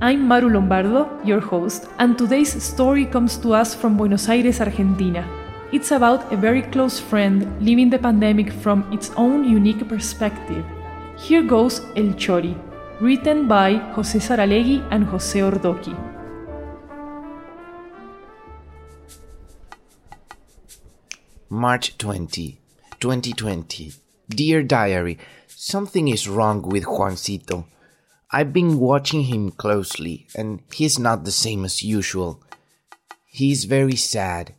I'm Maru Lombardo, your host, and today's story comes to us from Buenos Aires, Argentina. It's about a very close friend living the pandemic from its own unique perspective. Here goes El Chori, written by José Saralegui and José Ordoqui. March 20, 2020. Dear Diary, something is wrong with Juancito. I've been watching him closely, and he's not the same as usual. He's very sad.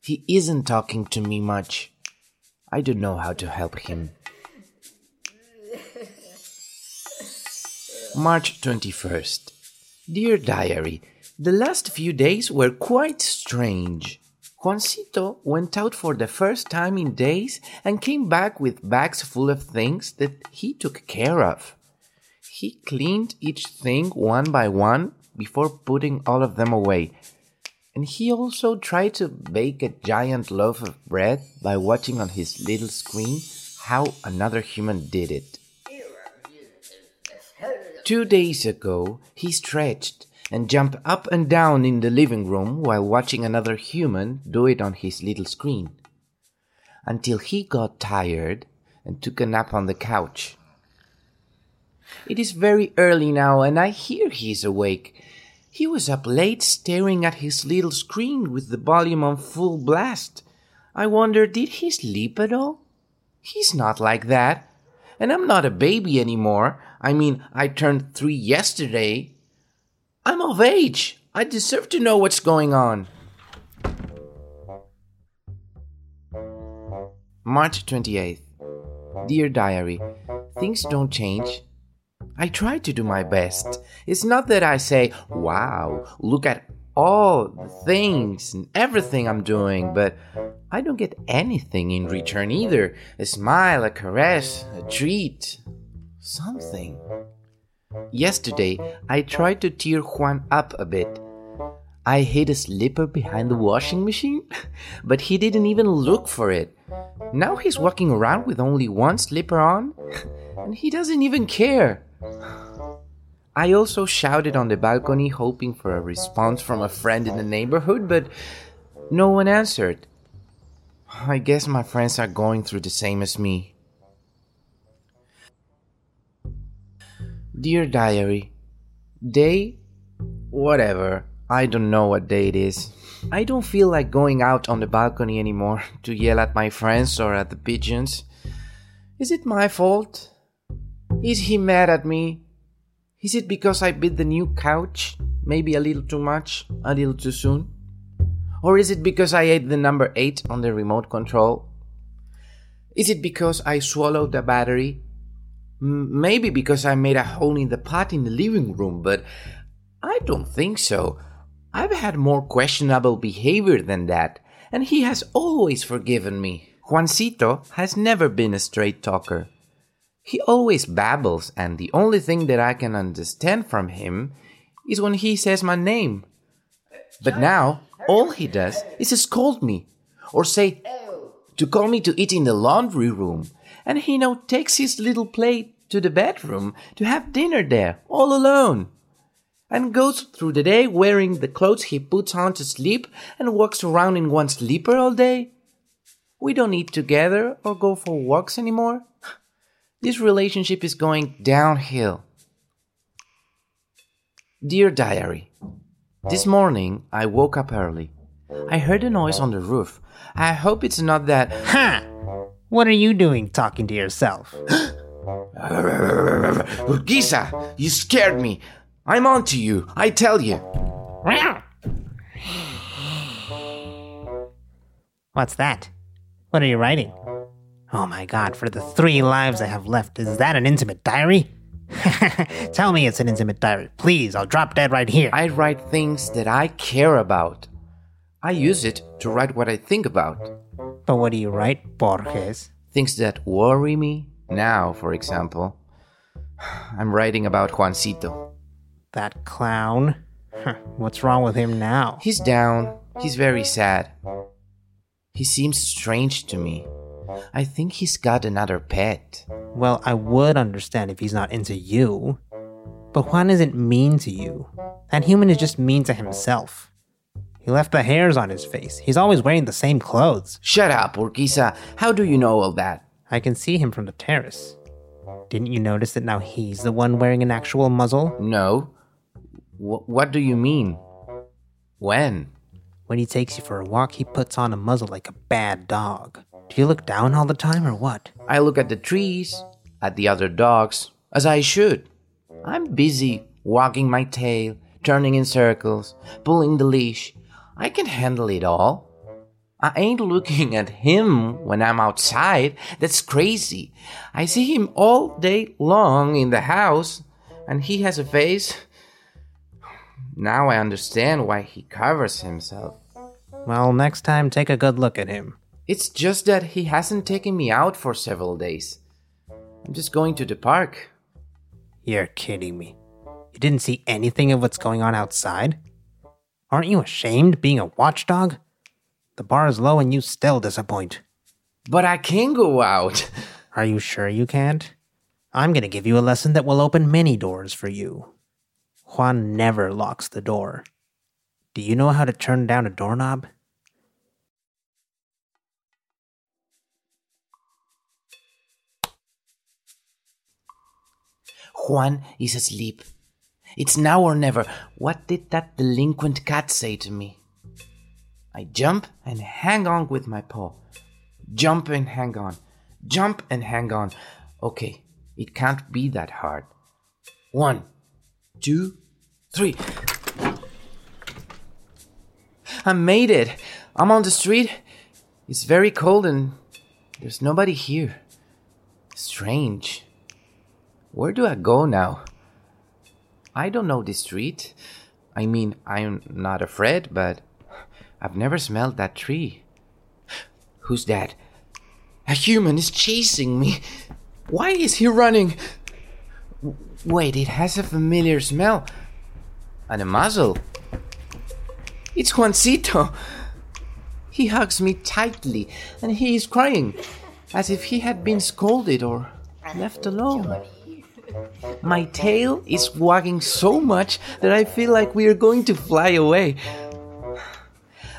He isn't talking to me much. I don't know how to help him. March 21st. Dear Diary, the last few days were quite strange. Juancito went out for the first time in days and came back with bags full of things that he took care of. He cleaned each thing one by one before putting all of them away. And he also tried to bake a giant loaf of bread by watching on his little screen how another human did it. Two days ago, he stretched and jumped up and down in the living room while watching another human do it on his little screen. Until he got tired and took a nap on the couch. It is very early now, and I hear he is awake. He was up late staring at his little screen with the volume on full blast. I wonder, did he sleep at all? He's not like that. And I'm not a baby anymore. I mean, I turned three yesterday. I'm of age. I deserve to know what's going on. March 28th. Dear Diary, things don't change. I try to do my best. It's not that I say, wow, look at all the things and everything I'm doing, but I don't get anything in return either. A smile, a caress, a treat, something. Yesterday, I tried to tear Juan up a bit. I hid a slipper behind the washing machine, but he didn't even look for it. Now he's walking around with only one slipper on, and he doesn't even care. I also shouted on the balcony, hoping for a response from a friend in the neighborhood, but no one answered. I guess my friends are going through the same as me. Dear Diary, Day? Whatever. I don't know what day it is. I don't feel like going out on the balcony anymore to yell at my friends or at the pigeons. Is it my fault? Is he mad at me? Is it because I bit the new couch? Maybe a little too much, a little too soon? Or is it because I ate the number 8 on the remote control? Is it because I swallowed the battery? M- maybe because I made a hole in the pot in the living room, but I don't think so. I've had more questionable behavior than that, and he has always forgiven me. Juancito has never been a straight talker. He always babbles, and the only thing that I can understand from him is when he says my name. But now, all he does is scold me, or say to call me to eat in the laundry room, and he now takes his little plate to the bedroom to have dinner there, all alone, and goes through the day wearing the clothes he puts on to sleep and walks around in one sleeper all day. We don't eat together or go for walks anymore. This relationship is going downhill. Dear Diary, This morning, I woke up early. I heard a noise on the roof. I hope it's not that. Ha! What are you doing talking to yourself? Urquiza, you scared me. I'm on to you, I tell you. What's that? What are you writing? Oh my god, for the three lives I have left, is that an intimate diary? Tell me it's an intimate diary. Please, I'll drop dead right here. I write things that I care about. I use it to write what I think about. But what do you write, Borges? Things that worry me. Now, for example, I'm writing about Juancito. That clown? What's wrong with him now? He's down. He's very sad. He seems strange to me. I think he's got another pet. Well, I would understand if he's not into you. But Juan isn't mean to you. That human is just mean to himself. He left the hairs on his face. He's always wearing the same clothes. Shut up, Urquiza. How do you know all that? I can see him from the terrace. Didn't you notice that now he's the one wearing an actual muzzle? No. Wh- what do you mean? When? When he takes you for a walk, he puts on a muzzle like a bad dog. Do you look down all the time or what? I look at the trees, at the other dogs, as I should. I'm busy wagging my tail, turning in circles, pulling the leash. I can handle it all. I ain't looking at him when I'm outside. That's crazy. I see him all day long in the house, and he has a face. Now I understand why he covers himself. Well, next time take a good look at him. It's just that he hasn't taken me out for several days. I'm just going to the park. You're kidding me. You didn't see anything of what's going on outside? Aren't you ashamed being a watchdog? The bar is low and you still disappoint. But I can go out. Are you sure you can't? I'm gonna give you a lesson that will open many doors for you. Juan never locks the door. Do you know how to turn down a doorknob? Juan is asleep. It's now or never. What did that delinquent cat say to me? I jump and hang on with my paw. Jump and hang on. Jump and hang on. Okay, it can't be that hard. One, two, three. I made it. I'm on the street. It's very cold and there's nobody here. Strange. Where do I go now? I don't know this street. I mean, I'm not afraid, but I've never smelled that tree. Who's that? A human is chasing me. Why is he running? Wait, it has a familiar smell. And a muzzle. It's Juancito. He hugs me tightly, and he is crying, as if he had been scolded or left alone. My tail is wagging so much that I feel like we are going to fly away.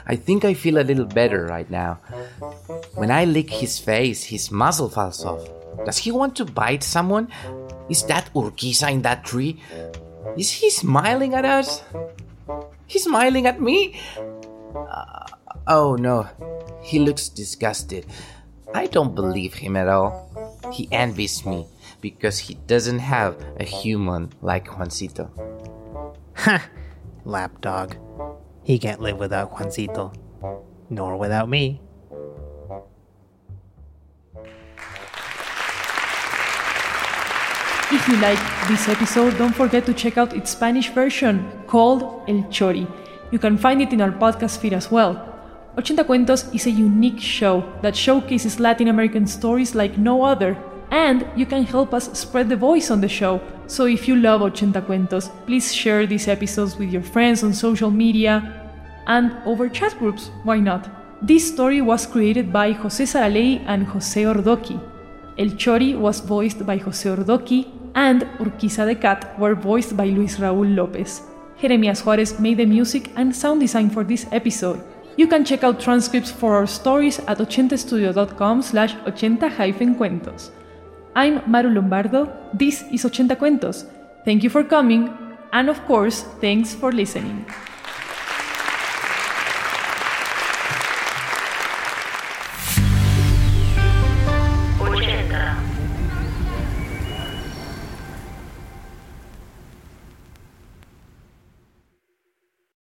I think I feel a little better right now. When I lick his face, his muzzle falls off. Does he want to bite someone? Is that Urquiza in that tree? Is he smiling at us? He's smiling at me? Uh, oh no, he looks disgusted. I don't believe him at all. He envies me because he doesn't have a human like Juancito. Ha! Lapdog. He can't live without Juancito. Nor without me. If you like this episode, don't forget to check out its Spanish version called El Chori. You can find it in our podcast feed as well. 80 Cuentos is a unique show that showcases Latin American stories like no other, and you can help us spread the voice on the show. So if you love 80 Cuentos, please share these episodes with your friends on social media and over chat groups, why not? This story was created by José Saralegui and José Ordoqui. El Chori was voiced by José Ordoqui, and Urquiza the Cat were voiced by Luis Raúl López. Jeremias Juárez made the music and sound design for this episode. You can check out transcripts for our stories at 80studio.com slash 80-cuentos. I'm Maru Lombardo, this is 80 Cuentos. Thank you for coming, and of course, thanks for listening.